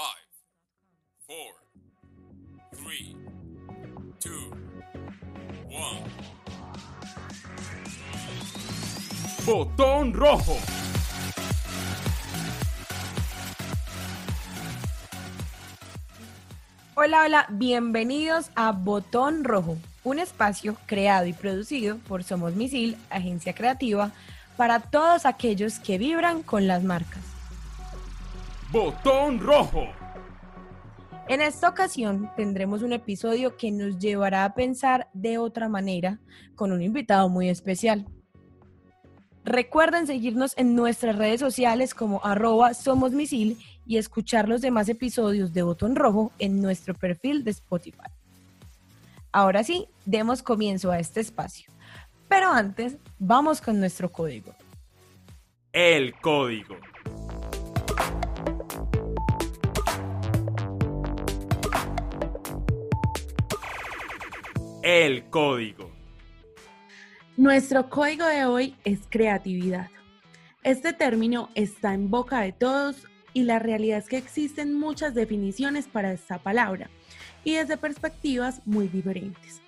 Five, four, three, two, one. Botón rojo. Hola, hola, bienvenidos a Botón Rojo, un espacio creado y producido por Somos Misil, agencia creativa, para todos aquellos que vibran con las marcas. Botón rojo. En esta ocasión tendremos un episodio que nos llevará a pensar de otra manera con un invitado muy especial. Recuerden seguirnos en nuestras redes sociales como arroba Somos Misil y escuchar los demás episodios de Botón Rojo en nuestro perfil de Spotify. Ahora sí, demos comienzo a este espacio. Pero antes, vamos con nuestro código. El código. El código. Nuestro código de hoy es creatividad. Este término está en boca de todos y la realidad es que existen muchas definiciones para esta palabra y desde perspectivas muy diferentes.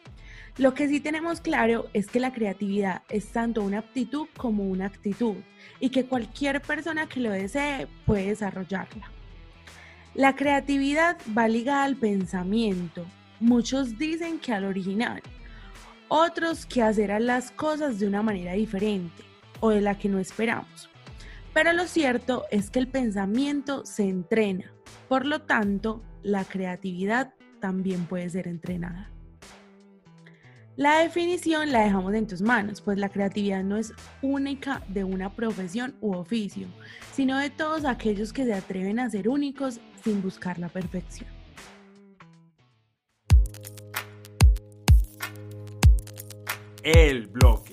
Lo que sí tenemos claro es que la creatividad es tanto una aptitud como una actitud y que cualquier persona que lo desee puede desarrollarla. La creatividad va ligada al pensamiento. Muchos dicen que al original, otros que hacer las cosas de una manera diferente o de la que no esperamos. Pero lo cierto es que el pensamiento se entrena, por lo tanto, la creatividad también puede ser entrenada. La definición la dejamos en tus manos, pues la creatividad no es única de una profesión u oficio, sino de todos aquellos que se atreven a ser únicos sin buscar la perfección. El bloque.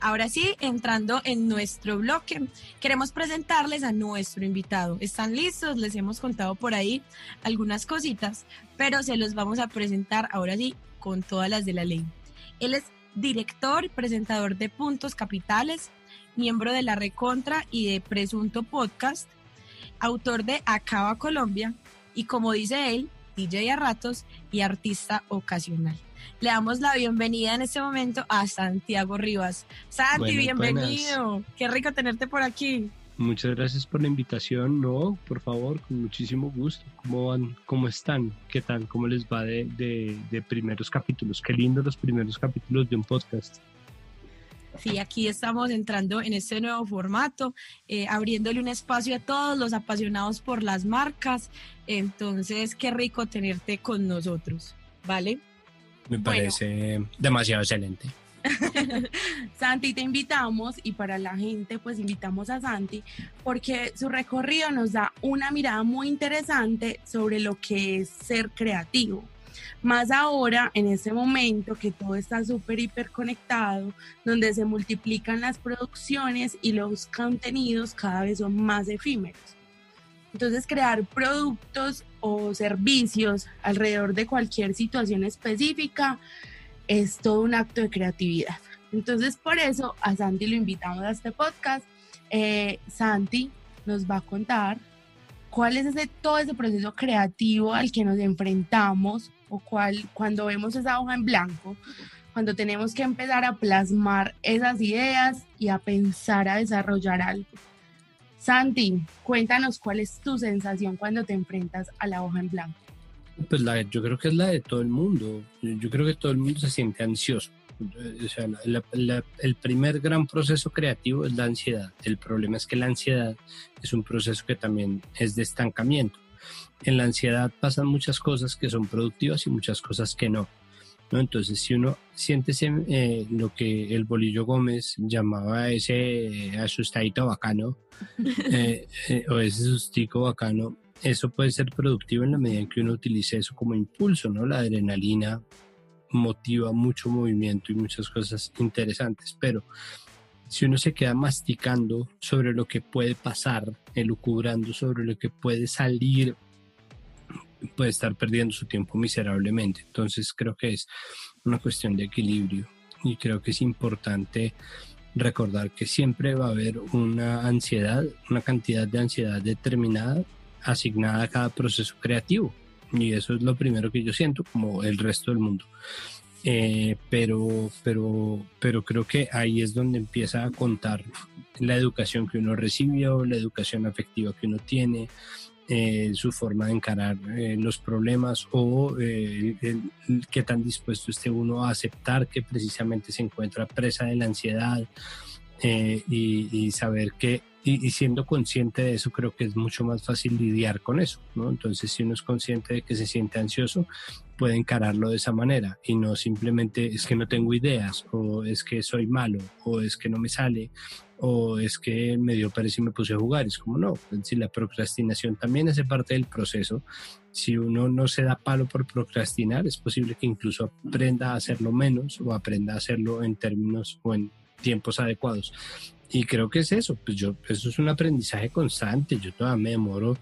Ahora sí, entrando en nuestro bloque, queremos presentarles a nuestro invitado. ¿Están listos? Les hemos contado por ahí algunas cositas, pero se los vamos a presentar ahora sí con todas las de la ley. Él es director presentador de Puntos Capitales, miembro de la Recontra y de Presunto Podcast, autor de Acaba Colombia y como dice él, DJ a ratos y artista ocasional. Le damos la bienvenida en este momento a Santiago Rivas. Santi, bienvenido. Qué rico tenerte por aquí. Muchas gracias por la invitación. No, por favor, con muchísimo gusto. ¿Cómo van? ¿Cómo están? ¿Qué tal? ¿Cómo les va de, de, primeros capítulos? Qué lindo los primeros capítulos de un podcast. Sí, aquí estamos entrando en este nuevo formato, eh, abriéndole un espacio a todos los apasionados por las marcas. Entonces, qué rico tenerte con nosotros, ¿vale? Me parece demasiado excelente. Santi, te invitamos y para la gente pues invitamos a Santi porque su recorrido nos da una mirada muy interesante sobre lo que es ser creativo. Más ahora, en este momento que todo está súper hiper conectado, donde se multiplican las producciones y los contenidos cada vez son más efímeros. Entonces, crear productos o servicios alrededor de cualquier situación específica es todo un acto de creatividad. Entonces, por eso a Santi lo invitamos a este podcast. Eh, Santi nos va a contar cuál es ese, todo ese proceso creativo al que nos enfrentamos o cuál, cuando vemos esa hoja en blanco, cuando tenemos que empezar a plasmar esas ideas y a pensar a desarrollar algo. Santi, cuéntanos cuál es tu sensación cuando te enfrentas a la hoja en blanco. Pues la, yo creo que es la de todo el mundo. Yo creo que todo el mundo se siente ansioso. O sea, el primer gran proceso creativo es la ansiedad. El problema es que la ansiedad es un proceso que también es de estancamiento. En la ansiedad pasan muchas cosas que son productivas y muchas cosas que no. Entonces, si uno siente eh, lo que el Bolillo Gómez llamaba ese asustadito bacano, eh, eh, o ese sustico bacano, eso puede ser productivo en la medida en que uno utilice eso como impulso, ¿no? La adrenalina motiva mucho movimiento y muchas cosas interesantes, pero si uno se queda masticando sobre lo que puede pasar, elucubrando sobre lo que puede salir puede estar perdiendo su tiempo miserablemente. Entonces creo que es una cuestión de equilibrio y creo que es importante recordar que siempre va a haber una ansiedad, una cantidad de ansiedad determinada asignada a cada proceso creativo. Y eso es lo primero que yo siento, como el resto del mundo. Eh, pero, pero, pero creo que ahí es donde empieza a contar la educación que uno recibió, la educación afectiva que uno tiene, eh, su forma de encarar eh, los problemas o eh, qué tan dispuesto esté uno a aceptar que precisamente se encuentra presa de la ansiedad y, saber que y, siendo consciente de eso creo que es mucho más fácil lidiar con eso. Entonces si uno es consciente de que se siente ansioso, puede encararlo de esa manera y no simplemente es que no tengo ideas o es que soy malo o es que no me sale o es que me dio pereza y me puse a jugar. Es como no, si la procrastinación también hace parte del proceso. Si uno no se da palo por procrastinar, es posible que incluso aprenda a hacerlo menos o aprenda a hacerlo en términos o en tiempos adecuados. Y creo que es eso, pues yo, eso es un aprendizaje constante. Yo todavía me demoro,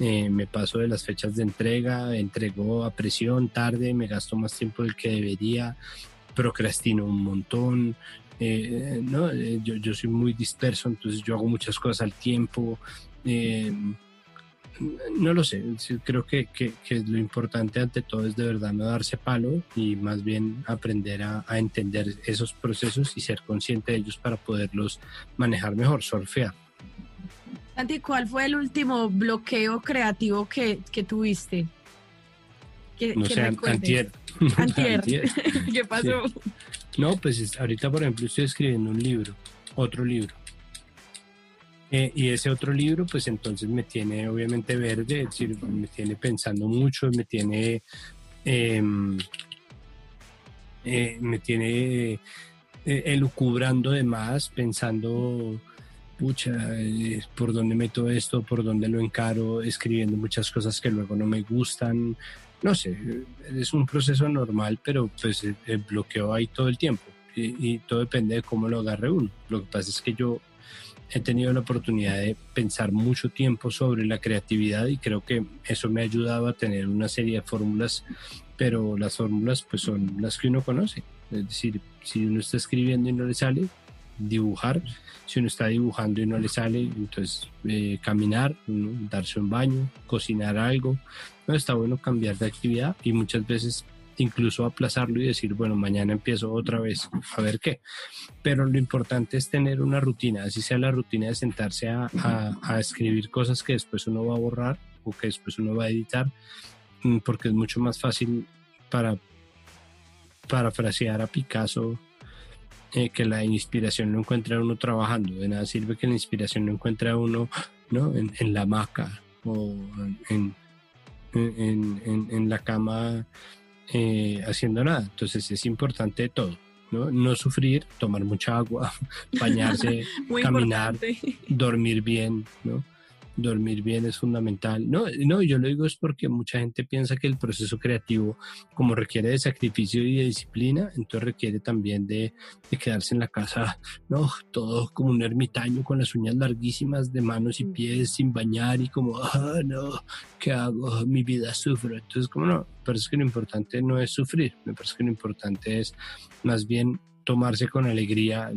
eh, me paso de las fechas de entrega, entrego a presión tarde, me gasto más tiempo del que debería, procrastino un montón, eh, no, eh, yo, yo, soy muy disperso, entonces yo hago muchas cosas al tiempo. No lo sé, creo que, que, lo importante ante todo es de verdad no darse palo y más bien aprender a, a, entender esos procesos y ser consciente de ellos para poderlos manejar mejor, surfear. Santi, ¿cuál fue el último bloqueo creativo que, que tuviste? no sé, antier. Antier. ¿Qué pasó? No, pues ahorita, por ejemplo, estoy escribiendo un libro, otro libro. Eh, y ese otro libro, pues entonces me tiene obviamente verde, es decir, me tiene pensando mucho, me tiene, em, eh, me tiene eh, elucubrando de más, pensando, pucha, por dónde meto esto, por dónde lo encaro, escribiendo muchas cosas que luego no me gustan, no sé, es un proceso normal, pero pues el bloqueo ahí todo el tiempo y, todo depende de cómo lo agarre uno. Lo que pasa es que yo he tenido la oportunidad de pensar mucho tiempo sobre la creatividad y creo que eso me ha ayudado a tener una serie de fórmulas, pero las fórmulas pues son las que uno conoce. Es decir, si uno está escribiendo y no le sale, dibujar. Si uno está dibujando y no le sale, entonces eh, caminar, darse un baño, cocinar algo. No está bueno cambiar de actividad y muchas veces incluso aplazarlo y decir, bueno, mañana empiezo otra vez, a ver qué. Pero lo importante es tener una rutina, así sea la rutina de sentarse a, a escribir cosas que después uno va a borrar o que después uno va a editar, mm, porque es mucho más fácil para parafrasear a Picasso eh, que la inspiración no encuentra uno trabajando. De nada sirve que la inspiración no encuentre uno ¿no? en, en la hamaca o en, en, en la cama eh, haciendo nada. Entonces es importante todo. ¿no? no sufrir, tomar mucha agua, bañarse, caminar, dormir bien, ¿no? Dormir bien es fundamental. No, no, yo lo digo es porque mucha gente piensa que el proceso creativo, como requiere de sacrificio y de disciplina, entonces requiere también de, quedarse en la casa, no, todo como un ermitaño con las uñas larguísimas de manos y pies sin bañar y como, ah, no, ¿qué hago? Mi vida sufre. Entonces, como no, me parece que lo importante no es sufrir, me parece que lo importante es más bien tomarse con alegría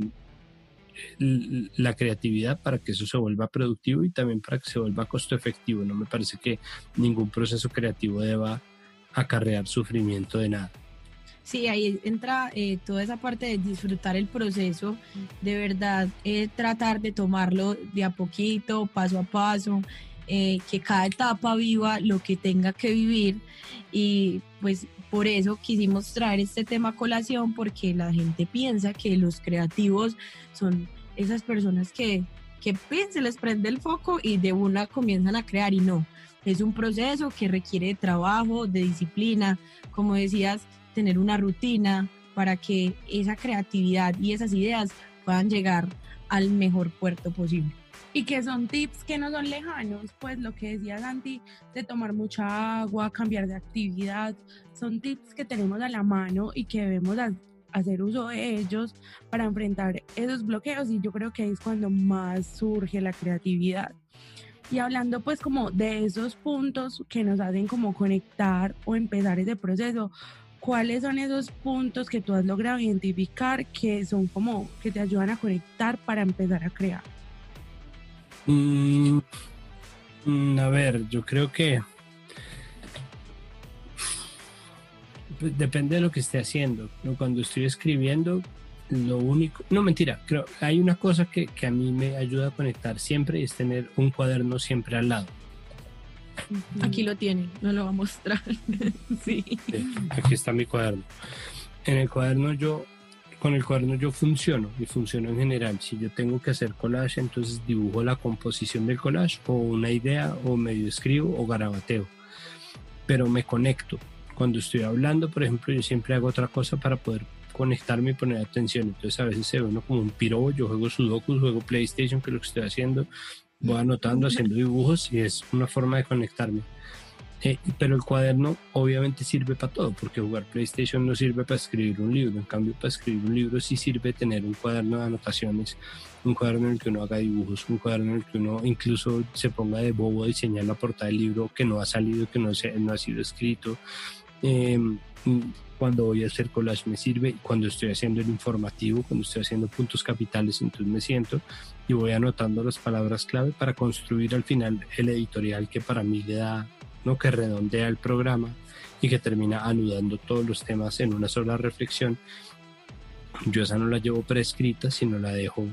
la creatividad para que eso se vuelva productivo y también para que se vuelva costo efectivo. No me parece que ningún proceso creativo deba acarrear sufrimiento de nada. Sí, ahí entra eh, toda esa parte de disfrutar el proceso, de verdad eh, tratar de tomarlo de a poquito, paso a paso, eh, que cada etapa viva lo que tenga que vivir y pues por eso quisimos traer este tema a colación porque la gente piensa que los creativos son esas personas que, que se les prende el foco y de una comienzan a crear y no. Es un proceso que requiere de trabajo, de disciplina, como decías, tener una rutina para que esa creatividad y esas ideas puedan llegar al mejor puerto posible y que son tips que no son lejanos, pues lo que decía Santi de tomar mucha agua, cambiar de actividad, son tips que tenemos a la mano y que debemos hacer uso de ellos para enfrentar esos bloqueos y yo creo que es cuando más surge la creatividad. Y hablando pues como de esos puntos que nos hacen como conectar o empezar ese proceso, ¿cuáles son esos puntos que tú has logrado identificar que son como que te ayudan a conectar para empezar a crear? Mm, mm, a ver, yo creo que depende de lo que esté haciendo. Cuando estoy escribiendo, lo único, no mentira, creo, hay una cosa que, que, a mí me ayuda a conectar siempre y es tener un cuaderno siempre al lado. Aquí lo tiene, no lo va a mostrar. sí. Aquí está mi cuaderno. En el cuaderno yo, con el cuaderno yo funciono y funciono en general. Si yo tengo que hacer collage, entonces dibujo la composición del collage o una idea o medio escribo o garabateo. Pero me conecto. Cuando estoy hablando, por ejemplo, yo siempre hago otra cosa para poder conectarme y poner atención. Entonces a veces se ve uno como un piro, yo juego Sudoku, juego PlayStation, que es lo que estoy haciendo, voy anotando, haciendo dibujos y es una forma de conectarme. Eh, pero el cuaderno obviamente sirve para todo, porque jugar PlayStation no sirve para escribir un libro, en cambio para escribir un libro sí sirve tener un cuaderno de anotaciones, un cuaderno en el que uno haga dibujos, un cuaderno en el que uno incluso se ponga de bobo a diseñar la portada del libro que no ha salido, que no, se, no ha sido escrito. Eh, cuando voy a hacer collage me sirve, cuando estoy haciendo el informativo, cuando estoy haciendo puntos capitales, entonces me siento y voy anotando las palabras clave para construir al final el editorial que para mí le da, ¿no? que redondea el programa y que termina anudando todos los temas en una sola reflexión. Yo esa no la llevo prescrita, sino la dejo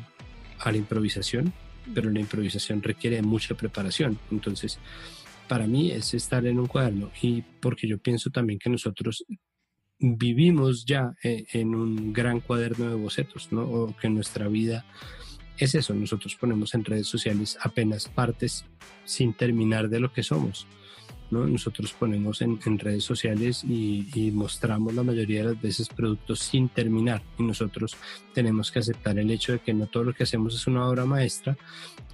a la improvisación, pero la improvisación requiere mucha preparación. Entonces, para mí es estar en un cuaderno y porque yo pienso también que nosotros vivimos ya eh, en un gran cuaderno de bocetos, ¿no? O que nuestra vida es eso, nosotros ponemos en redes sociales apenas partes sin terminar de lo que somos, ¿no? Nosotros ponemos en, redes sociales y, y, mostramos la mayoría de las veces productos sin terminar y nosotros tenemos que aceptar el hecho de que no todo lo que hacemos es una obra maestra,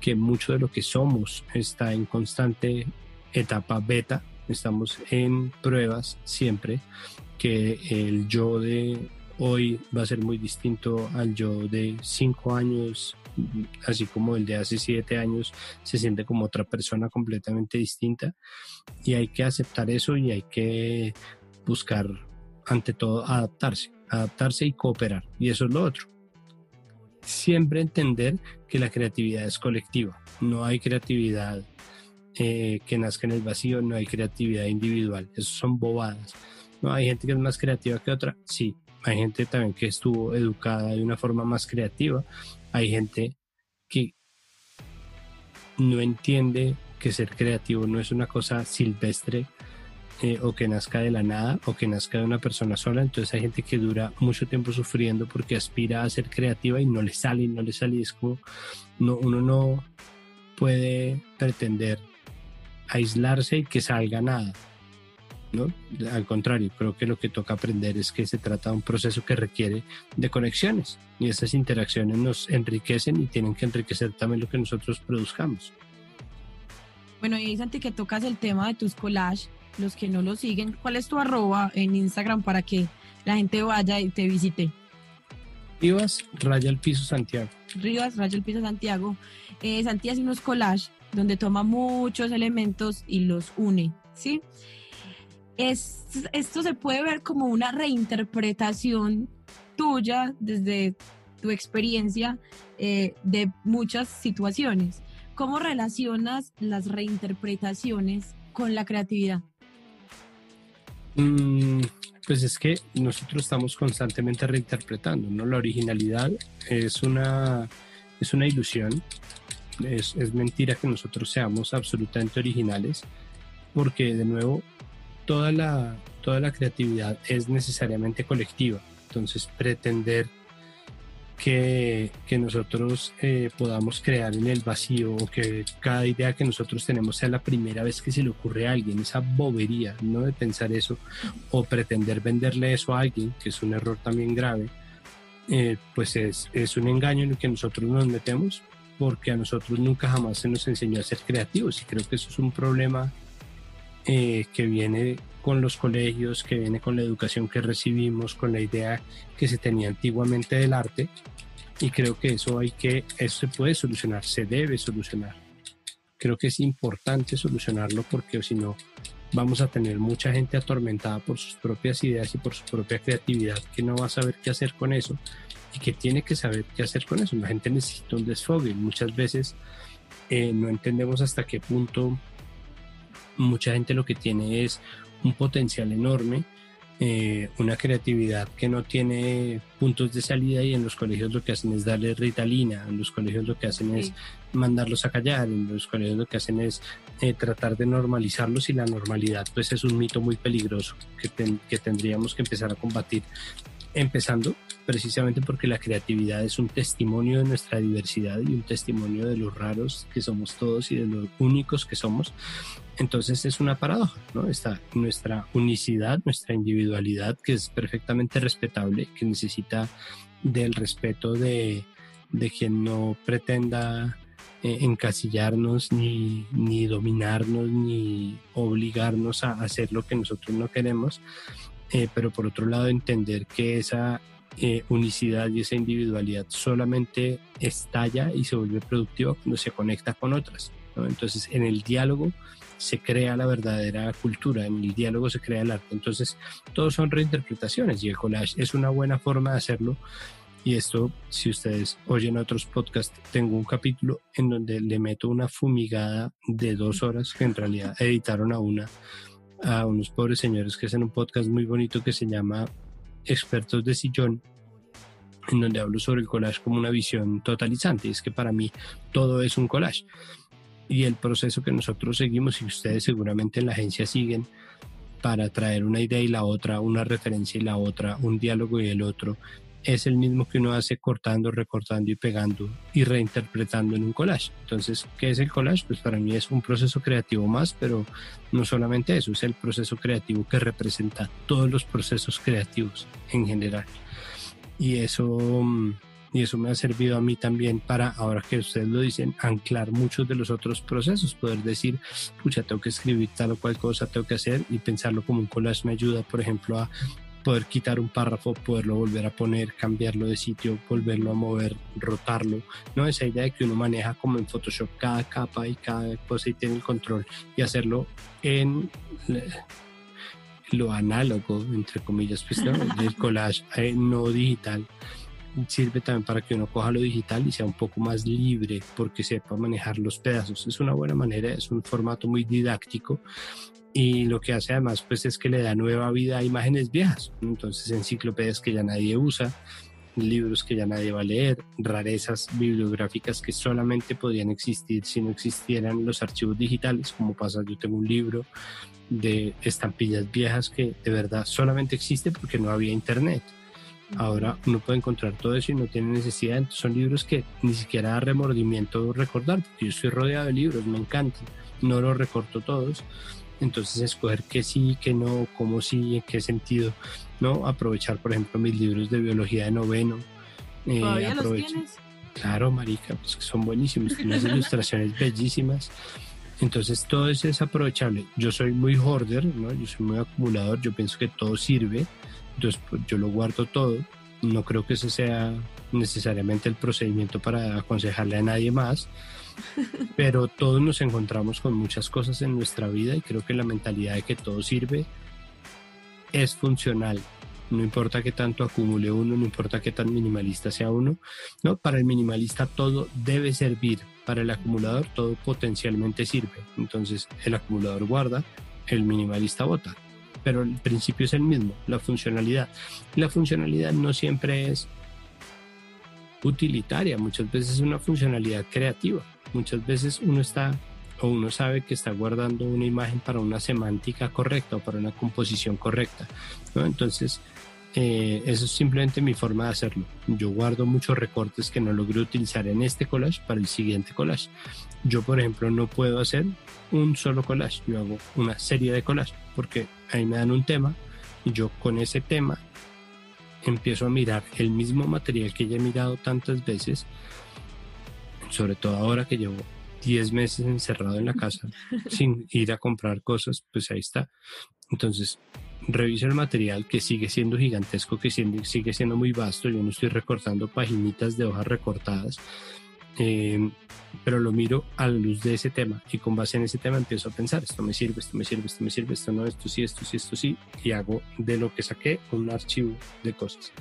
que mucho de lo que somos está en constante etapa beta, estamos en pruebas siempre que el yo de hoy va a ser muy distinto al yo de cinco años, así como el de hace siete años se siente como otra persona completamente distinta y hay que aceptar eso y hay que buscar ante todo adaptarse, adaptarse y cooperar y eso es lo otro. Siempre entender que la creatividad es colectiva, no hay creatividad eh, que nazca en el vacío, no hay creatividad individual, eso son bobadas ¿no? Hay gente que es más creativa que otra, sí. Hay gente también que estuvo educada de una forma más creativa. Hay gente que no entiende que ser creativo no es una cosa silvestre eh, o que nazca de la nada o que nazca de una persona sola. Entonces hay gente que dura mucho tiempo sufriendo porque aspira a ser creativa y no le sale, no le sale. no, uno no puede pretender aislarse y que salga nada. ¿No? Al contrario, creo que lo que toca aprender es que se trata de un proceso que requiere de conexiones y esas interacciones nos enriquecen y tienen que enriquecer también lo que nosotros produzcamos. Bueno, y Santi, que tocas el tema de tus collages, los que no lo siguen, ¿cuál es tu arroba en Instagram para que la gente vaya y te visite? Rivas, raya el piso Santiago. Rivas, raya el piso Santiago. Eh, Santi hace unos collages donde toma muchos elementos y los une, ¿sí? Es, esto se puede ver como una reinterpretación tuya desde tu experiencia eh, de muchas situaciones. ¿Cómo relacionas las reinterpretaciones con la creatividad? Mm, pues es que nosotros estamos constantemente reinterpretando, ¿no? La originalidad es una, es una ilusión, es, es mentira que nosotros seamos absolutamente originales, porque de nuevo toda la, toda la creatividad es necesariamente colectiva. Entonces, pretender que, que nosotros eh, podamos crear en el vacío o que cada idea que nosotros tenemos sea la primera vez que se le ocurre a alguien, esa bobería, ¿no? De pensar eso, o pretender venderle eso a alguien, que es un error también grave, eh, pues es, es un engaño en el que nosotros nos metemos porque a nosotros nunca jamás se nos enseñó a ser creativos y creo que eso es un problema eh, que viene con los colegios, que viene con la educación que recibimos, con la idea que se tenía antiguamente del arte. Y creo que eso hay que, eso se puede solucionar, se debe solucionar. Creo que es importante solucionarlo porque si no, vamos a tener mucha gente atormentada por sus propias ideas y por su propia creatividad que no va a saber qué hacer con eso y que tiene que saber qué hacer con eso. La gente necesita un desfogue. Muchas veces eh, no entendemos hasta qué punto mucha gente lo que tiene es un potencial enorme, eh, una creatividad que no tiene puntos de salida y en los colegios lo que hacen es darle ritalina, en los colegios lo que hacen es mandarlos a callar, en los colegios lo que hacen es eh, tratar de normalizarlos y la normalidad pues es un mito muy peligroso que, que tendríamos que empezar a combatir empezando precisamente porque la creatividad es un testimonio de nuestra diversidad y un testimonio de los raros que somos todos y de los únicos que somos. Entonces es una paradoja, ¿no? Está nuestra unicidad, nuestra individualidad, que es perfectamente respetable, que necesita del respeto de, de quien no pretenda eh, encasillarnos, ni, ni dominarnos, ni obligarnos a hacer lo que nosotros no queremos. Eh, pero por otro lado entender que esa eh, unicidad y esa individualidad solamente estalla y se vuelve productiva cuando se conecta con otras. Entonces en el diálogo se crea la verdadera cultura, en el diálogo se crea el arte. Entonces todos son reinterpretaciones y el collage es una buena forma de hacerlo. Y esto, si ustedes oyen otros podcasts, tengo un capítulo en donde le meto una fumigada de dos horas que en realidad editaron a una a unos pobres señores que hacen un podcast muy bonito que se llama Expertos de Sillón, en donde hablo sobre el collage como una visión totalizante. es que para mí todo es un collage. Y el proceso que nosotros seguimos y ustedes seguramente en la agencia siguen para traer una idea y la otra, una referencia y la otra, un diálogo y el otro, es el mismo que uno hace cortando, recortando y pegando y reinterpretando en un collage. Entonces, ¿qué es el collage? Pues para mí es un proceso creativo más, pero no solamente eso, es el proceso creativo que representa todos los procesos creativos en general. Y eso, mm, y eso me ha servido a mí también para, ahora que ustedes lo dicen, anclar muchos de los otros procesos, poder decir, pucha, tengo que escribir tal o cual cosa, tengo que hacer y pensarlo como un collage me ayuda, por ejemplo, a poder quitar un párrafo, poderlo volver a poner, cambiarlo de sitio, volverlo a mover, rotarlo, ¿no? Esa idea de que uno maneja como en Photoshop cada capa y cada cosa y tiene el control y hacerlo en lo análogo, entre comillas, pues, ¿no? el collage eh, no digital sirve también para que uno coja lo digital y sea un poco más libre porque sepa manejar los pedazos. Es una buena manera, es un formato muy didáctico y lo que hace además pues es que le da nueva vida a imágenes viejas. Entonces enciclopedias que ya nadie usa, libros que ya nadie va a leer, rarezas bibliográficas que solamente podían existir si no existieran los archivos digitales, como pasa, yo tengo un libro de estampillas viejas que de verdad solamente existe porque no había internet. Ahora uno puede encontrar todo eso y no tiene necesidad. son libros que ni siquiera da remordimiento recordar, porque yo estoy rodeado de libros, me encantan. No los recorto todos, entonces escoger qué sí, qué no, cómo sí, en qué sentido, ¿no? Aprovechar, por ejemplo, mis libros de biología de noveno. Eh, ¿Todavía los tienes? Claro, marica, pues que son buenísimos, tienen ilustraciones bellísimas. Entonces todo eso es aprovechable. Yo soy muy hoarder, ¿no? Yo soy muy acumulador, yo pienso que todo sirve, entonces pues, yo lo guardo todo. No creo que ese sea necesariamente el procedimiento para aconsejarle a nadie más, pero todos nos encontramos con muchas cosas en nuestra vida y creo que la mentalidad de que todo sirve es funcional. No importa qué tanto acumule uno, no importa qué tan minimalista sea uno, ¿no? Para el minimalista todo debe servir, para el acumulador todo potencialmente sirve. Entonces el acumulador guarda, el minimalista vota, pero el principio es el mismo, la funcionalidad. La funcionalidad no siempre es utilitaria, muchas veces es una funcionalidad creativa. Muchas veces uno está o uno sabe que está guardando una imagen para una semántica correcta o para una composición correcta. Entonces, eh, eso es simplemente mi forma de hacerlo. Yo guardo muchos recortes que no logré utilizar en este collage para el siguiente collage. Yo, por ejemplo, no puedo hacer un solo collage, yo hago una serie de collages porque ahí me dan un tema y yo con ese tema empiezo a mirar el mismo material que ya he mirado tantas veces sobre todo ahora que llevo 10 meses encerrado en la casa sin ir a comprar cosas, pues ahí está. Entonces, reviso el material que sigue siendo gigantesco, que sigue siendo muy vasto. Yo no estoy recortando paginitas de hojas recortadas. eh, pero lo miro a la luz de ese tema y con base en ese tema empiezo a pensar, esto me sirve, esto me sirve, esto me sirve, esto no, esto sí, esto sí, esto sí, y hago de lo que saqué un archivo de cosas.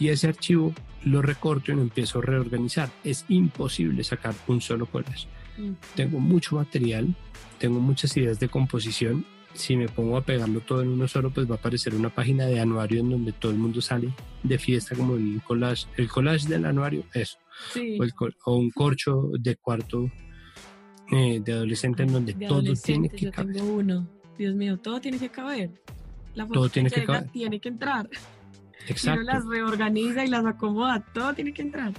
Y ese archivo lo recorto y lo empiezo a reorganizar. Es imposible sacar un solo collage. Mm. Tengo mucho material, tengo muchas ideas de composición. Si me pongo a pegarlo todo en uno solo, pues va a aparecer una página de anuario en donde todo el mundo sale de fiesta como el collage, el collage del anuario, eso Sí. o, el o un corcho de cuarto eh, de adolescente en donde De todo tiene que yo caber. tengo uno. Dios mío, todo tiene que caber. La Todo tiene que caber. Tiene que entrar. Si uno Exacto. las reorganiza y las acomoda, todo tiene que entrar.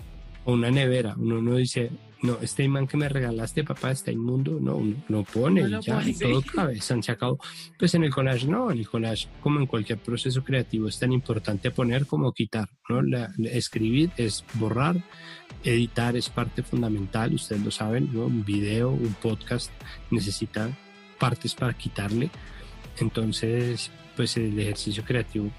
O una nevera. Uno no dice, no, este imán que me regalaste, papá, está inmundo. No, uno lo pone No y lo ya, pone, y sí. todo cabe, se. Pues en el collage no, en el collage, como en cualquier proceso creativo, es tan importante poner como quitar, ¿no? La- la- escribir es borrar, editar es parte fundamental, ustedes lo saben, ¿no? Un video, un podcast necesita partes para quitarle. Entonces, pues el ejercicio creativo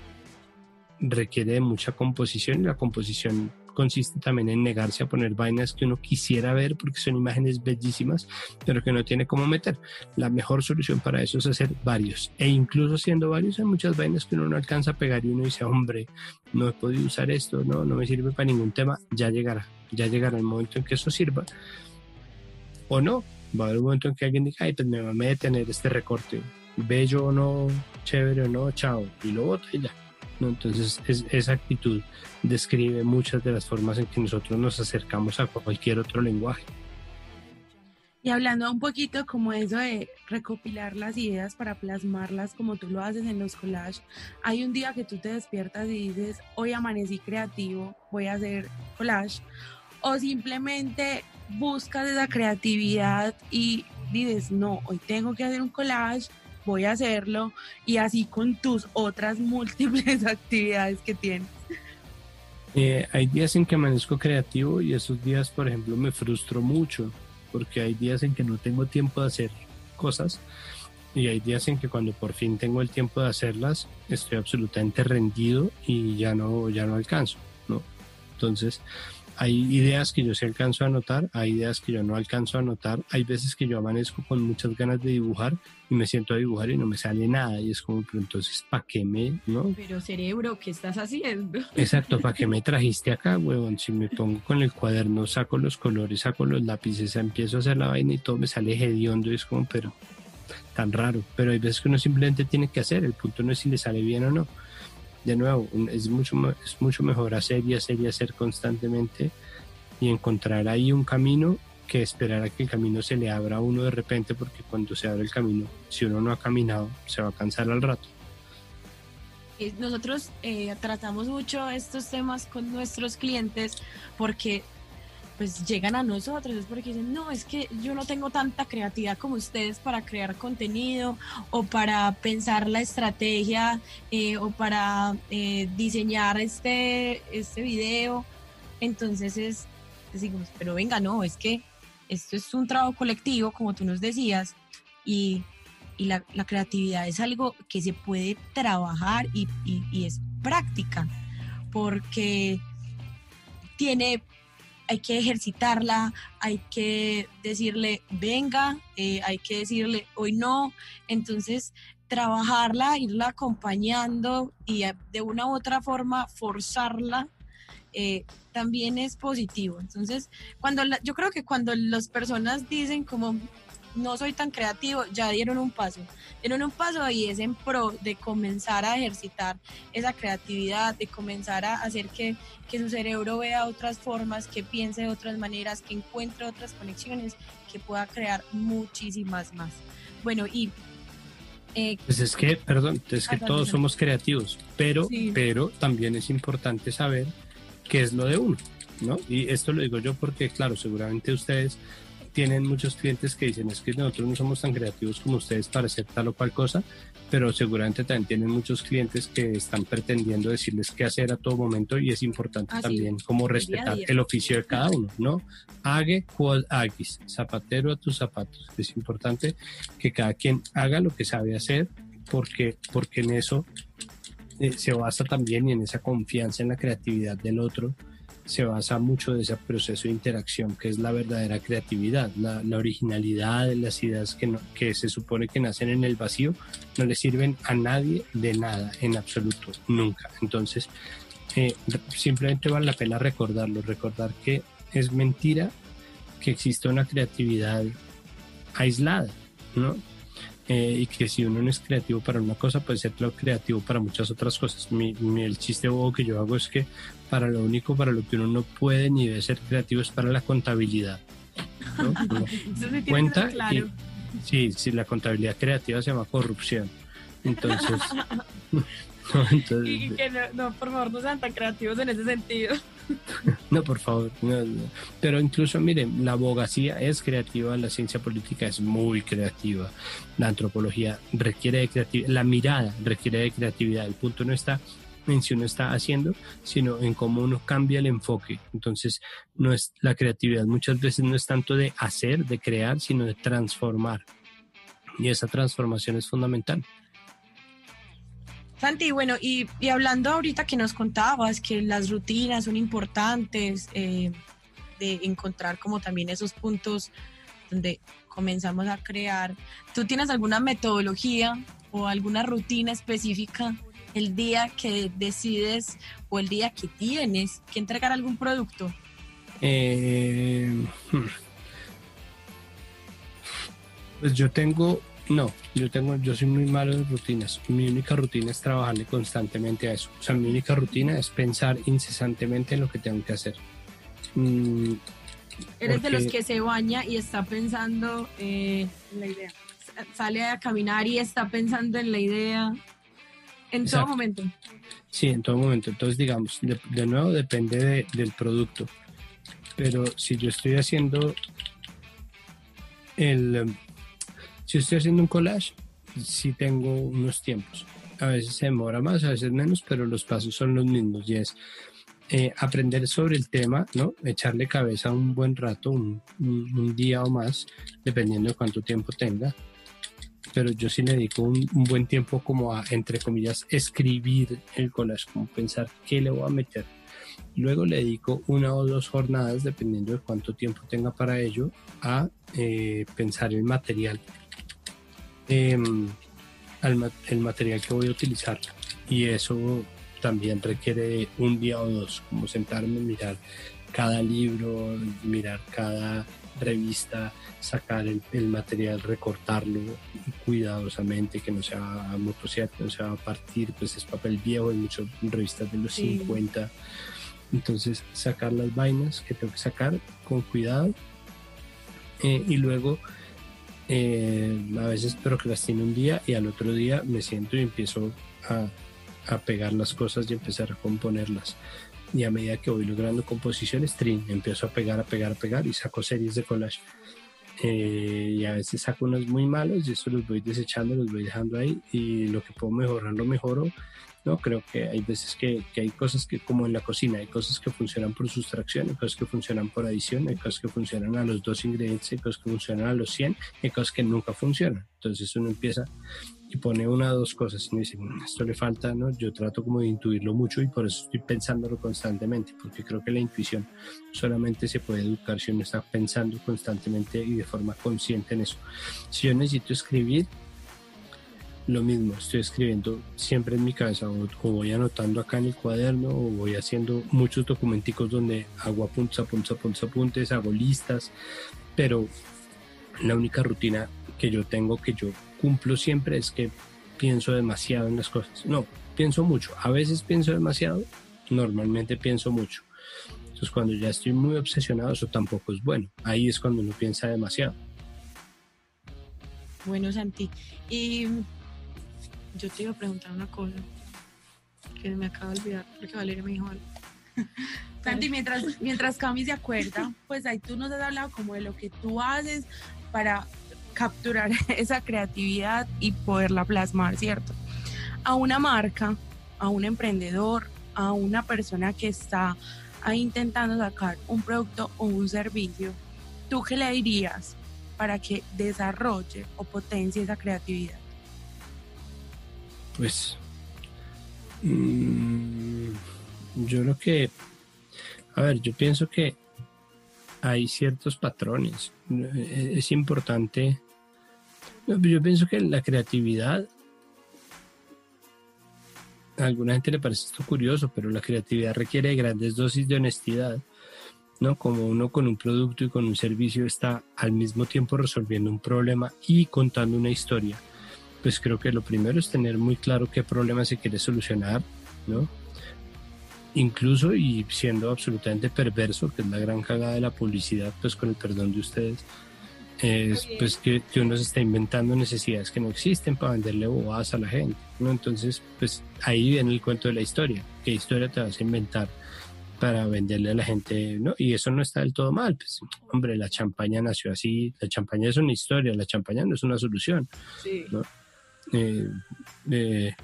requiere de mucha composición y la composición consiste también en negarse a poner vainas que uno quisiera ver porque son imágenes bellísimas, pero que no tiene cómo meter. La mejor solución para eso es hacer varios. E incluso siendo varios, hay muchas vainas que uno no alcanza a pegar y uno dice, hombre, no he podido usar esto, no, no me sirve para ningún tema. Ya llegará, ya llegará el momento en que eso sirva. O no, va a haber un momento en que alguien diga, ay, pues me va a detener este recorte. Bello o no, chévere o no, chao. Y lo bota y ya. ¿No? Entonces, es- esa actitud describe muchas de las formas en que nosotros nos acercamos a cualquier otro lenguaje. Y hablando un poquito como eso de recopilar las ideas para plasmarlas como tú lo haces en los collages, hay un día que tú te despiertas y dices, hoy amanecí creativo, voy a hacer collage, o simplemente buscas esa creatividad y dices, no, hoy tengo que hacer un collage, voy a hacerlo, y así con tus otras múltiples actividades que tienes. Eh, hay días en que amanezco creativo y esos días, por ejemplo, me frustro mucho porque hay días en que no tengo tiempo de hacer cosas y hay días en que cuando por fin tengo el tiempo de hacerlas estoy absolutamente rendido y ya no ya no alcanzo, ¿no? Entonces, hay ideas que yo sí alcanzo a anotar, hay ideas que yo no alcanzo a anotar, hay veces que yo amanezco con muchas ganas de dibujar y me siento a dibujar y no me sale nada y es como, pero entonces, ¿para qué me, no? Pero cerebro, ¿qué estás haciendo? Exacto, ¿para qué me trajiste acá, huevón? Si me pongo con el cuaderno, saco los colores, saco los lápices, empiezo a hacer la vaina y todo me sale hediondo y es como, pero tan raro. Pero hay veces que uno simplemente tiene que hacer, el punto no es si le sale bien o no. De nuevo, es mucho, es mucho mejor hacer y hacer y hacer constantemente y encontrar ahí un camino que esperar a que el camino se le abra a uno de repente, porque cuando se abre el camino, si uno no ha caminado, se va a cansar al rato. Nosotros eh, tratamos mucho estos temas con nuestros clientes porque pues llegan a nosotros, es porque dicen, no, es que yo no tengo tanta creatividad como ustedes para crear contenido o para pensar la estrategia eh, o para eh, diseñar este, este video. Entonces es, decimos, pero venga, no, es que esto es un trabajo colectivo, como tú nos decías, y, y la, creatividad es algo que se puede trabajar y, y- y es práctica, porque tiene, hay que ejercitarla, hay que decirle, venga, eh, hay que decirle, hoy no, entonces trabajarla, irla acompañando y a- de una u otra forma forzarla. eh, también es positivo. Entonces, cuando la- yo creo que cuando las personas dicen como no soy tan creativo, ya dieron un paso. Dieron un paso y es en pro de comenzar a ejercitar esa creatividad, de comenzar a hacer que, que su cerebro vea otras formas, que piense de otras maneras, que encuentre otras conexiones, que pueda crear muchísimas más. Bueno, y eh, Pues es que, perdón, es que Ah, todos somos creativos, pero, Sí. pero también es importante saber qué es lo de uno, ¿no? Y esto lo digo yo porque, claro, seguramente ustedes tienen muchos clientes que dicen, es que nosotros no somos tan creativos como ustedes para hacer tal o cual cosa, pero seguramente también tienen muchos clientes que están pretendiendo decirles qué hacer a todo momento y es importante Ah, sí. también como respetar el oficio de cada uno, ¿no? Hague quod agis, zapatero a tus zapatos. Es importante que cada quien haga lo que sabe hacer porque, porque en eso eh, se basa también y en esa confianza en la creatividad del otro se basa mucho de ese proceso de interacción que es la verdadera creatividad, la, originalidad de las ideas que, que se supone que nacen en el vacío no le sirven a nadie de nada en absoluto, nunca. Entonces, eh, simplemente vale la pena recordarlo, recordar que es mentira que exista una creatividad aislada, ¿no? Eh, y que si uno no es creativo para una cosa, puede ser creativo para muchas otras cosas. Mi, el chiste bobo que yo hago es que para lo único para lo que uno no puede ni debe ser creativo es para la contabilidad. ¿no? cuenta claro. sí, sí, la contabilidad creativa se llama corrupción. Entonces, y que no, por favor, no sean tan creativos en ese sentido. No, por favor. Pero incluso, miren, la abogacía es creativa, la ciencia política es muy creativa, la antropología requiere de creatividad, la mirada requiere de creatividad. El punto no está en si uno está haciendo, sino en cómo uno cambia el enfoque. Entonces, no es la creatividad muchas veces no es tanto de hacer, de crear, sino de transformar. Y esa transformación es fundamental. Santi, bueno, y, hablando ahorita que nos contabas que las rutinas son importantes, eh, de encontrar como también esos puntos donde comenzamos a crear, ¿tú tienes alguna metodología o alguna rutina específica el día que decides o el día que tienes que entregar algún producto? Eh, hmm. pues yo tengo no, yo tengo, yo soy muy malo en rutinas. Mi única rutina es trabajarle constantemente a eso. O sea, mi única rutina es pensar incesantemente en lo que tengo que hacer. Mm, Eres de los que se baña y está pensando eh, en la idea. Sale a caminar y está pensando en la idea. En todo momento. Sí, en todo momento. Entonces, digamos, de, nuevo depende del producto. Pero si yo estoy haciendo el si estoy haciendo un collage, sí tengo unos tiempos. A veces se demora más, a veces menos, pero los pasos son los mismos y es eh, aprender sobre el tema, ¿no? Echarle cabeza un buen rato, un, día o más, dependiendo de cuánto tiempo tenga. Pero yo sí le dedico un, buen tiempo como a, entre comillas, escribir el collage, como pensar qué le voy a meter. Luego le dedico una o dos jornadas, dependiendo de cuánto tiempo tenga para ello, a eh, pensar el material Em, el material que voy a utilizar. Y eso también requiere un día o dos, como sentarme, mirar cada libro, mirar cada revista, sacar el, material, recortarlo cuidadosamente, que no sea motocicleta, que no se va a partir, pues es papel viejo, hay muchas revistas de los 50. Entonces, sacar las vainas que tengo que sacar con cuidado eh, y luego eh, a veces procrastino un día y al otro día me siento y empiezo a, a, pegar las cosas y empezar a componerlas. Y a medida que voy logrando composiciones, trin, empiezo a pegar, a pegar, a pegar y saco series de collage. Eh, y a veces saco unos muy malos y eso los voy desechando, los voy dejando ahí y lo que puedo mejorar lo mejoro ¿no? Creo que hay veces que, hay cosas que, como en la cocina, hay cosas que funcionan por sustracción, hay cosas que funcionan por adición, hay cosas que funcionan a los dos ingredientes, hay cosas que funcionan a los 100, hay cosas que nunca funcionan. Entonces uno empieza y pone una o dos cosas y me dice, mm, esto le falta, ¿no? Yo trato como de intuirlo mucho y por eso estoy pensándolo constantemente, porque creo que la intuición solamente se puede educar si uno está pensando constantemente y de forma consciente en eso. Si yo necesito escribir, lo mismo, estoy escribiendo siempre en mi cabeza o, voy anotando acá en el cuaderno o voy haciendo muchos documenticos donde hago apuntes, apuntes, apuntes, apuntes, hago listas, pero la única rutina que yo tengo, que yo cumplo siempre es que pienso demasiado en las cosas. No, pienso mucho. A veces pienso demasiado, normalmente pienso mucho. Entonces cuando ya estoy muy obsesionado, eso tampoco es bueno. Ahí es cuando uno piensa demasiado. Bueno, Santi. Y yo te iba a preguntar una cosa que me acabo de olvidar porque Valeria me dijo algo. Santi, mientras, mientras Cami se acuerda, pues ahí tú nos has hablado como de lo que tú haces para capturar esa creatividad y poderla plasmar, ¿cierto? A una marca, a un emprendedor, a una persona que está intentando sacar un producto o un servicio, ¿tú qué le dirías para que desarrolle o potencie esa creatividad? Pues mm, yo creo que A ver, yo pienso que hay ciertos patrones. Eh, es importante. Yo pienso que la creatividad. A alguna gente le parece esto curioso, pero la creatividad requiere grandes dosis de honestidad. ¿no? Como uno con un producto y con un servicio está al mismo tiempo resolviendo un problema y contando una historia. Pues creo que lo primero es tener muy claro qué problema se quiere solucionar, ¿no? incluso y siendo absolutamente perverso, que es la gran cagada de la publicidad, pues con el perdón de ustedes, es pues que, uno se está inventando necesidades que no existen para venderle bobadas a la gente, ¿no? Entonces, pues ahí viene el cuento de la historia, qué historia te vas a inventar para venderle a la gente, ¿no? Y eso no está del todo mal, pues, hombre, la champaña nació así, la champaña es una historia, la champaña no es una solución, ¿no? Eh, eh,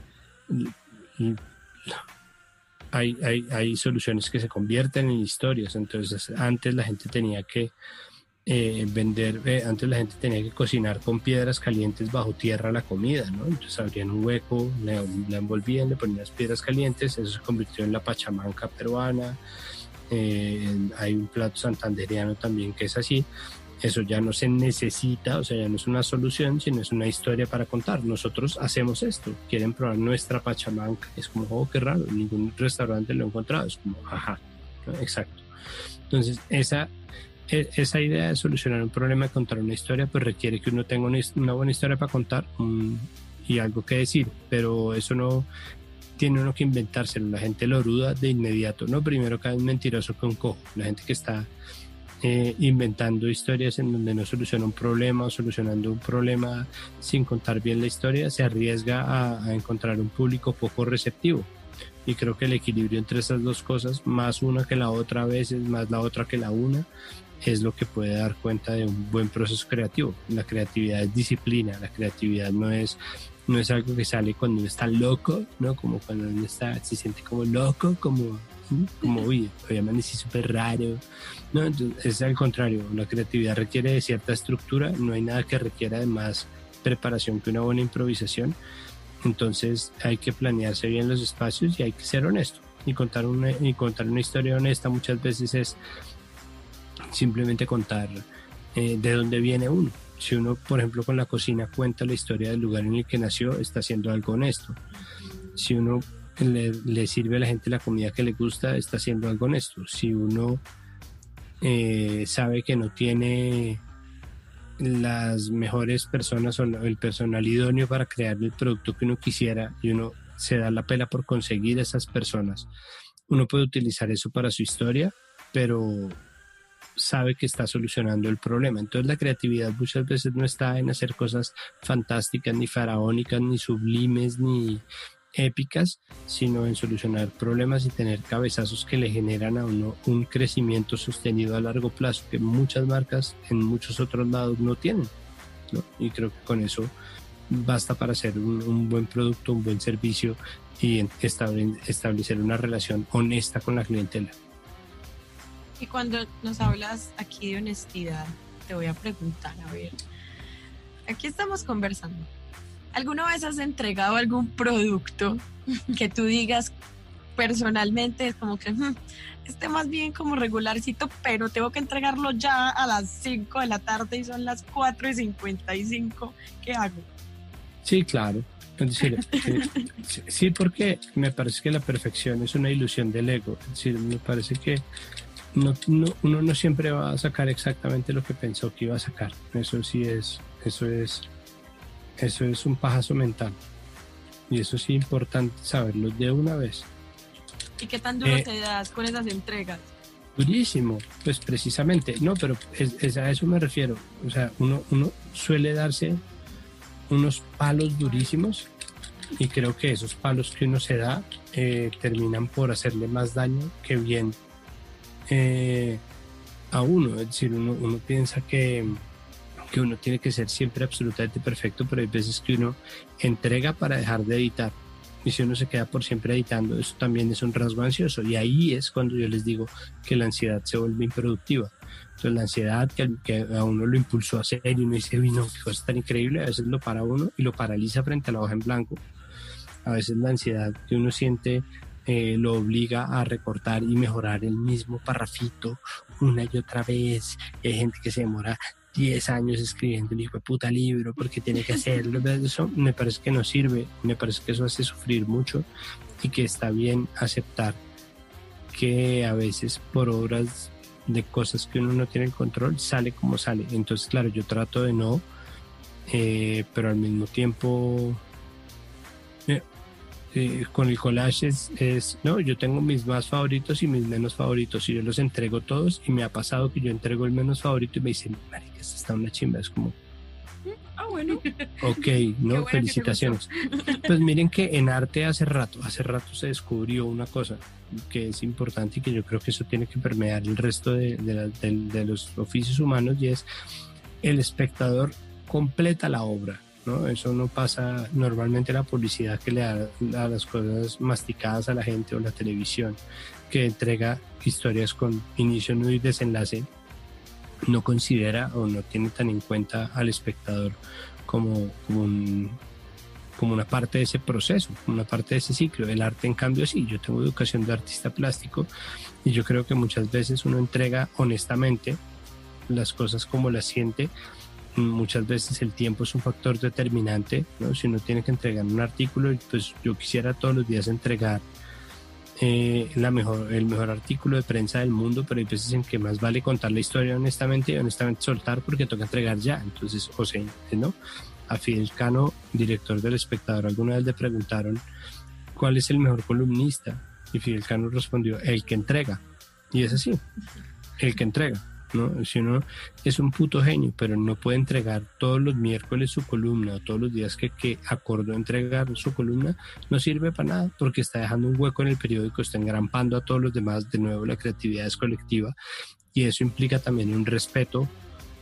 hay, hay, hay, soluciones que se convierten en historias. Entonces, antes la gente tenía que eh, vender, antes la gente tenía que cocinar con piedras calientes bajo tierra la comida, ¿no? Entonces abrían un hueco, la, envolvían, le ponían las piedras calientes, eso se convirtió en la pachamanca peruana. Hay un plato santanderiano también que es así eso ya no se necesita, o sea, ya no es una solución, sino es una historia para contar. Nosotros hacemos esto, quieren probar nuestra pachamanca. Es como, oh, qué raro, ningún restaurante lo ha encontrado. Es como, ajá, exacto. Entonces, esa, e, esa idea de solucionar un problema, de contar una historia, pues requiere que uno tenga una, buena historia para contar y algo que decir, pero eso no tiene uno que inventárselo. La gente lo ruda de inmediato, ¿no? Primero cae un mentiroso con cojo. La gente que está eh, inventando historias en donde no soluciona un problema o solucionando un problema sin contar bien la historia, se arriesga a, encontrar un público poco receptivo. Y creo que el equilibrio entre esas dos cosas, más una que la otra a veces, más la otra que la una, es lo que puede dar cuenta de un buen proceso creativo. La creatividad es disciplina, la creatividad no es no es algo que sale cuando uno está loco, ¿no? Como cuando uno está, se siente como loco, como como, uy, hoy amanecí súper raro. No, es al contrario, la creatividad requiere de cierta estructura, no hay nada que requiera de más preparación que una buena improvisación. Entonces hay que planearse bien los espacios y hay que ser honesto. Y contar una, y contar una historia honesta muchas veces es simplemente contar eh, de dónde viene uno. Si uno, por ejemplo, con la cocina cuenta la historia del lugar en el que nació, está haciendo algo honesto. Si uno le, sirve a la gente la comida que le gusta, está haciendo algo honesto. Si uno eh, sabe que no tiene las mejores personas o el personal idóneo para crear el producto que uno quisiera y uno se da la pela por conseguir esas personas, uno puede utilizar eso para su historia, pero sabe que está solucionando el problema. Entonces la creatividad muchas veces no está en hacer cosas fantásticas, ni faraónicas, ni sublimes, ni, épicas, sino en solucionar problemas y tener cabezazos que le generan a uno un crecimiento sostenido a largo plazo que muchas marcas en muchos otros lados no tienen. Y creo que con eso basta para hacer un, buen producto, un buen servicio y establecer una relación honesta con la clientela. Y cuando nos hablas aquí de honestidad, te voy a preguntar, a ver, aquí estamos conversando ¿Alguna vez has entregado algún producto que tú digas personalmente es como que hmm, esté más bien como regularcito, pero tengo que entregarlo ya a las 5 de la tarde y son las 4 y 55? ¿Qué hago? Sí, claro. sí, porque me parece que la perfección es una ilusión del ego. Es decir, me parece que no, uno no siempre va a sacar exactamente lo que pensó que iba a sacar. Eso sí es, eso es eso es un pajazo mental. Y eso sí es importante saberlo de una vez. ¿Y qué tan duro eh, te das con esas entregas? Durísimo, pues precisamente, no, pero es, a eso me refiero. O sea, uno, uno suele darse unos palos durísimos y creo que esos palos que uno se da eh, terminan por hacerle más daño que bien eh, a uno. Es decir, uno, uno piensa que, que uno tiene que ser siempre absolutamente perfecto, pero hay veces que uno entrega para dejar de editar. Y si uno se queda por siempre editando, eso también es un rasgo ansioso. Y ahí es cuando yo les digo que la ansiedad se vuelve improductiva. Entonces la ansiedad que, a uno lo impulsó a hacer y uno dice, uy, no, qué cosa tan increíble, a veces lo para uno y lo paraliza frente a la hoja en blanco. A veces la ansiedad que uno siente eh, lo obliga a recortar y mejorar el mismo parrafito una y otra vez. Hay gente que se demora 10 años escribiendo un hijo de puta libro porque tiene que hacerlo. Eso me parece que no sirve, me parece que eso hace sufrir mucho y que está bien aceptar que a veces por obras de cosas que uno no tiene el control sale como sale. Entonces, claro, yo trato de no, eh, pero al mismo tiempo eh, eh, con el collage es, no, yo tengo mis más favoritos y mis menos favoritos y yo los entrego todos y me ha pasado que yo entrego el menos favorito y me dicen, marica, esta está una chimba, es como... Ah, bueno. Ok, no, felicitaciones. Pues miren que en arte hace rato, hace rato se descubrió una cosa que es importante y que yo creo que eso tiene que permear el resto de, de los oficios humanos y es el espectador completa la obra eso no pasa. Normalmente la publicidad que le da a las cosas masticadas a la gente o la televisión, que entrega historias con inicio, nudo y desenlace, no considera o no tiene tan en cuenta al espectador como, como, como una parte de ese proceso, como una parte de ese ciclo. El arte, en cambio, sí, yo tengo educación de artista plástico y yo creo que muchas veces uno entrega honestamente las cosas como las siente muchas veces el tiempo es un factor determinante, ¿no? Si uno tiene que entregar un artículo, pues yo quisiera todos los días entregar eh, la mejor, el mejor artículo de prensa del mundo, pero hay veces en que más vale contar la historia honestamente y honestamente soltar porque toca entregar ya. Entonces, o sea, ¿no? A Fidel Cano, director del espectador, alguna vez le preguntaron cuál es el mejor columnista y Fidel Cano respondió, el que entrega. Y es así, el que entrega. ¿No? Si uno es un puto genio, pero no puede entregar todos los miércoles su columna o todos los días que, que acordó entregar su columna, no sirve para nada porque está dejando un hueco en el periódico, está engrampando a todos los demás. De nuevo, la creatividad es colectiva y eso implica también un respeto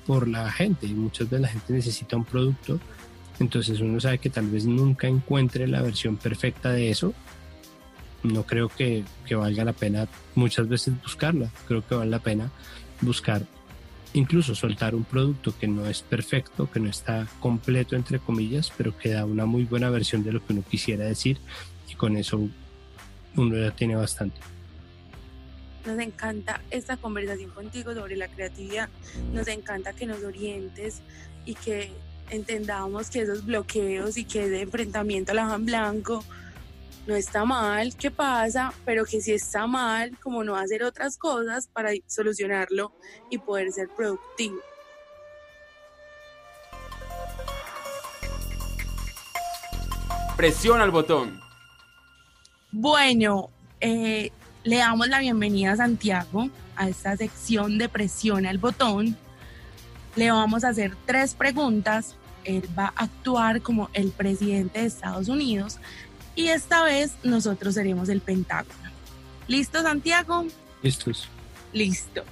por la gente y muchas veces la gente necesita un producto. Entonces uno sabe que tal vez nunca encuentre la versión perfecta de eso, no creo que, que, valga la pena muchas veces buscarla. Creo que vale la pena buscar incluso soltar un producto que no es perfecto, que no está completo entre comillas, pero que da una muy buena versión de lo que uno quisiera decir y con eso uno ya tiene bastante. Nos encanta esta conversación contigo sobre la creatividad, nos encanta que nos orientes y que entendamos que esos bloqueos y que ese enfrentamiento a la blanco no está mal, ¿qué pasa? Pero que si está mal, como no hacer otras cosas para solucionarlo y poder ser productivo. Presiona el botón. Bueno, eh, le damos la bienvenida a Santiago a esta sección de presiona el botón. Le vamos a hacer tres preguntas. Él va a actuar como el presidente de Estados Unidos y esta vez nosotros seremos el Pentágono. ¿Listo, Santiago? Listos. Listo.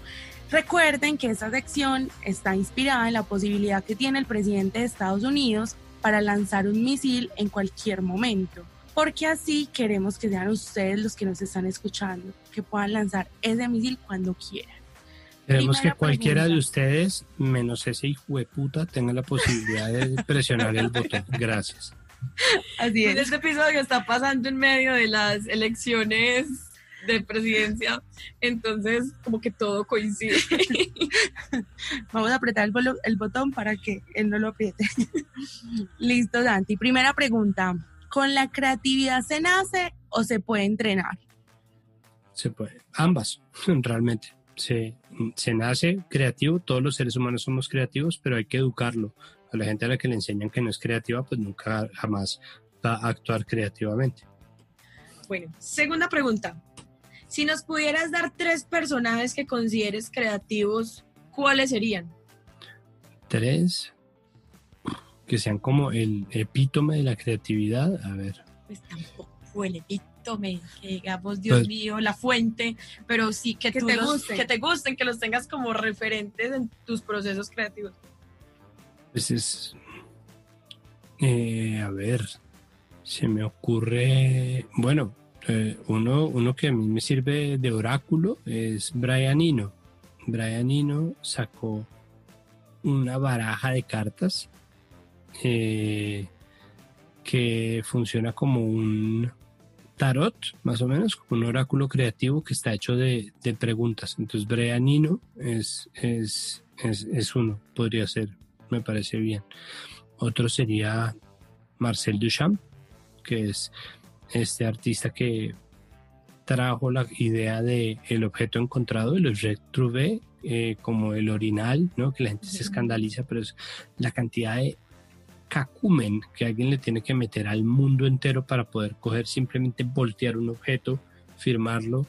Recuerden que esta sección está inspirada en la posibilidad que tiene el presidente de Estados Unidos para lanzar un misil en cualquier momento, porque así queremos que sean ustedes los que nos están escuchando, que puedan lanzar ese misil cuando quieran. Queremos que cualquiera de ustedes, menos ese hijo de puta, tenga la posibilidad de presionar el botón. Gracias. Así es. Este episodio está pasando en medio de las elecciones de presidencia, entonces como que todo coincide. Vamos a apretar el, el botón para que él no lo apriete. Listo, Dante. Primera pregunta. ¿Con la creatividad se nace o se puede entrenar? Se puede, ambas, realmente. Se, se nace creativo, todos los seres humanos somos creativos, pero hay que educarlo, a la gente a la que le enseñan que no es creativa, pues nunca jamás va a actuar creativamente. Bueno, segunda pregunta. Si nos pudieras dar tres personajes que consideres creativos, ¿cuáles serían? Tres que sean como el epítome de la creatividad. A ver. Pues tampoco el epítome, que digamos, Dios pues mío, la fuente, pero sí que, te que te gusten, que los tengas como referentes en tus procesos creativos. Pues es, eh, a ver, se me ocurre, bueno, eh, uno, uno que a mí me sirve de oráculo es Brian Eno. Brian Eno sacó una baraja de cartas eh, que funciona como un tarot, más o menos, como un oráculo creativo que está hecho de, preguntas. Entonces, Brea Nino es, es, es, uno, podría ser, me parece bien. Otro sería Marcel Duchamp, que es este artista que trajo la idea de el objeto encontrado, el objet trouvé, eh, como el orinal, ¿no? que la gente se escandaliza, pero es la cantidad de cacumen que alguien le tiene que meter al mundo entero para poder coger simplemente voltear un objeto, firmarlo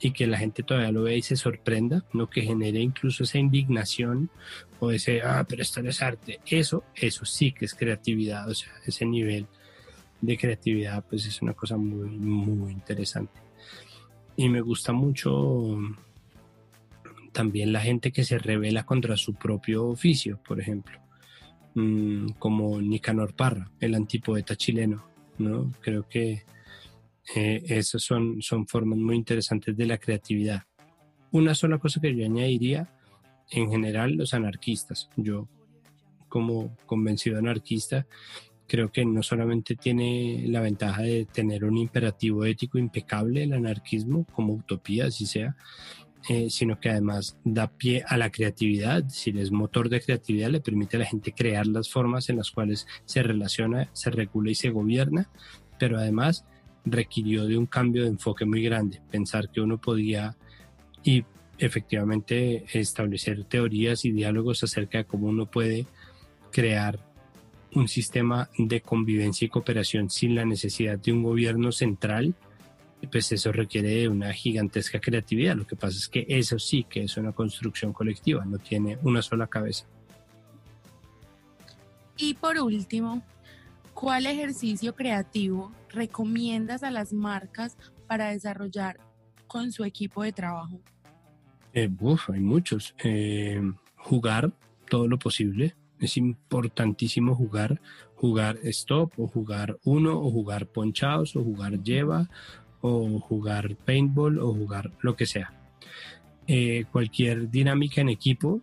y que la gente todavía lo vea y se sorprenda, no que genere incluso esa indignación o ese, ah, pero esto no es arte. Eso, eso sí que es creatividad, o sea, ese nivel de creatividad pues es una cosa muy, muy interesante. Y me gusta mucho también la gente que se revela contra su propio oficio, por ejemplo. Mm, como Nicanor Parra, el antipoeta chileno. ¿no? Creo que eh, esas son, son formas muy interesantes de la creatividad. Una sola cosa que yo añadiría, en general los anarquistas. Yo como convencido anarquista, creo que no solamente tiene la ventaja de tener un imperativo ético impecable el anarquismo como utopía, así sea, eh, sino que además da pie a la creatividad, si es motor de creatividad, le permite a la gente crear las formas en las cuales se relaciona, se regula y se gobierna, pero además requirió de un cambio de enfoque muy grande, pensar que uno podía y efectivamente establecer teorías y diálogos acerca de cómo uno puede crear un sistema de convivencia y cooperación sin la necesidad de un gobierno central pues eso requiere de una gigantesca creatividad. Lo que pasa es que eso sí que es una construcción colectiva, no tiene una sola cabeza. Y por último, ¿cuál ejercicio creativo recomiendas a las marcas para desarrollar con su equipo de trabajo? Eh, hay muchos. Eh, jugar todo lo posible. Es importantísimo jugar, jugar stop o jugar uno o jugar ponchados o jugar lleva o jugar paintball o jugar lo que sea. Eh, cualquier dinámica en equipo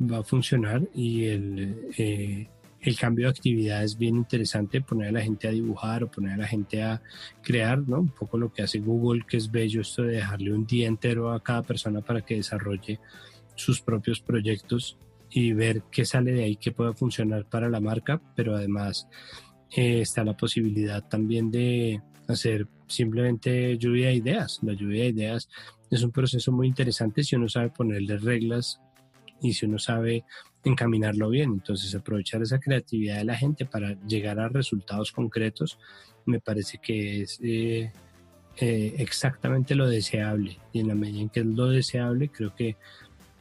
va a funcionar y el, eh, el cambio de actividad es bien interesante, poner a la gente a dibujar o poner a la gente a crear, ¿no? Un poco lo que hace Google, que es bello esto de dejarle un día entero a cada persona para que desarrolle sus propios proyectos y ver qué sale de ahí que pueda funcionar para la marca, pero además eh, está la posibilidad también de hacer simplemente lluvia de ideas. La lluvia de ideas es un proceso muy interesante si uno sabe ponerle reglas y si uno sabe encaminarlo bien. Entonces, aprovechar esa creatividad de la gente para llegar a resultados concretos me parece que es eh, eh, exactamente lo deseable. Y en la medida en que es lo deseable, creo que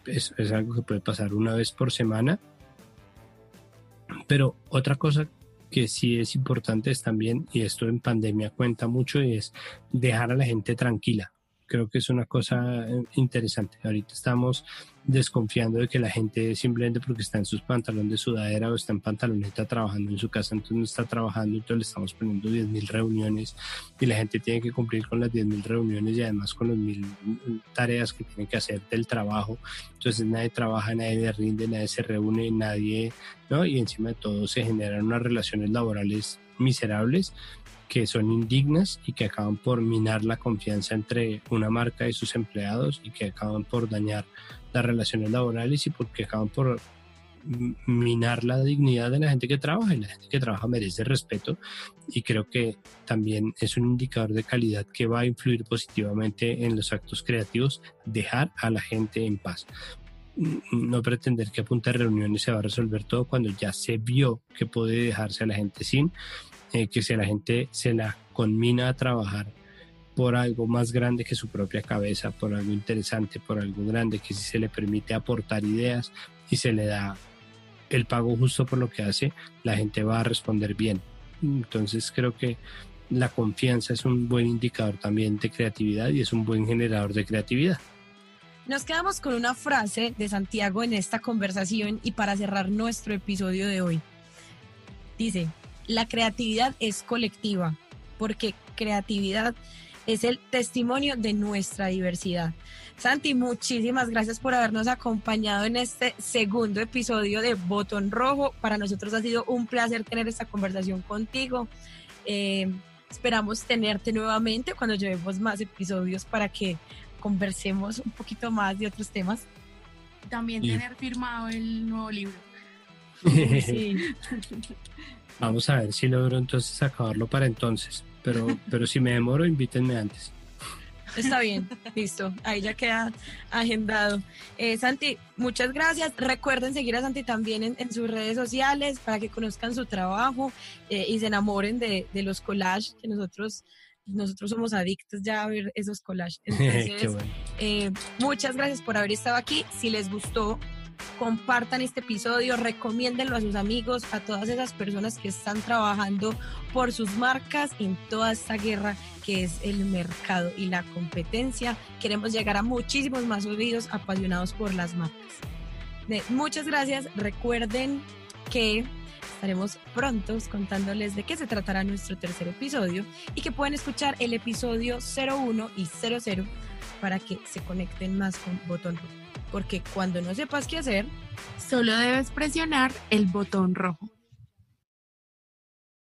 es, es algo que puede pasar una vez por semana. Pero otra cosa que sí es importante es también, y esto en pandemia cuenta mucho, es dejar a la gente tranquila. Creo que es una cosa eh, interesante. Ahorita estamos desconfiando de que la gente simplemente porque está en sus pantalones de sudadera o está en pantaloneta trabajando en su casa, entonces no está trabajando, entonces le estamos poniendo 10.000 reuniones y la gente tiene que cumplir con las 10.000 reuniones y además con las mil tareas que tiene que hacer del trabajo. Entonces nadie trabaja, nadie rinde, nadie se reúne, nadie, ¿no? Y encima de todo se generan unas relaciones laborales miserables que son indignas y que acaban por minar la confianza entre una marca y sus empleados y que acaban por dañar las relaciones laborales y porque acaban por minar la dignidad de la gente que trabaja y la gente que trabaja merece respeto y creo que también es un indicador de calidad que va a influir positivamente en los actos creativos dejar a la gente en paz no pretender que a reuniones se va a resolver todo cuando ya se vio que puede dejarse a la gente sin eh, que si a la gente se la conmina a trabajar por algo más grande que su propia cabeza, por algo interesante, por algo grande, que si se le permite aportar ideas y se le da el pago justo por lo que hace, la gente va a responder bien. Entonces creo que la confianza es un buen indicador también de creatividad y es un buen generador de creatividad. Nos quedamos con una frase de Santiago en esta conversación y para cerrar nuestro episodio de hoy. Dice, la creatividad es colectiva, porque creatividad es el testimonio de nuestra diversidad. Santi, muchísimas gracias por habernos acompañado en este segundo episodio de Botón Rojo. Para nosotros ha sido un placer tener esta conversación contigo. Eh, Esperamos tenerte nuevamente cuando llevemos más episodios para que conversemos un poquito más de otros temas. También tener firmado el nuevo libro. Sí. Vamos a ver si logro entonces acabarlo para entonces. Pero, pero si me demoro, invítenme antes. Está bien, listo. Ahí ya queda agendado. Eh, Santi, muchas gracias. Recuerden seguir a Santi también en, en sus redes sociales para que conozcan su trabajo eh, y se enamoren de, de los collages que nosotros, nosotros somos adictos ya a ver esos collages. Entonces, bueno. eh, muchas gracias por haber estado aquí. Si les gustó, compartan este episodio, recomiéndenlo a sus amigos, a todas esas personas que están trabajando por sus marcas en toda esta guerra que es el mercado y la competencia. Queremos llegar a muchísimos más oídos apasionados por las marcas. Muchas gracias. Recuerden que estaremos prontos contándoles de qué se tratará nuestro tercer episodio y que pueden escuchar el episodio 01 y 00 para que se conecten más con Botón Rojo. Porque cuando no sepas qué hacer, Solo debes presionar el botón rojo.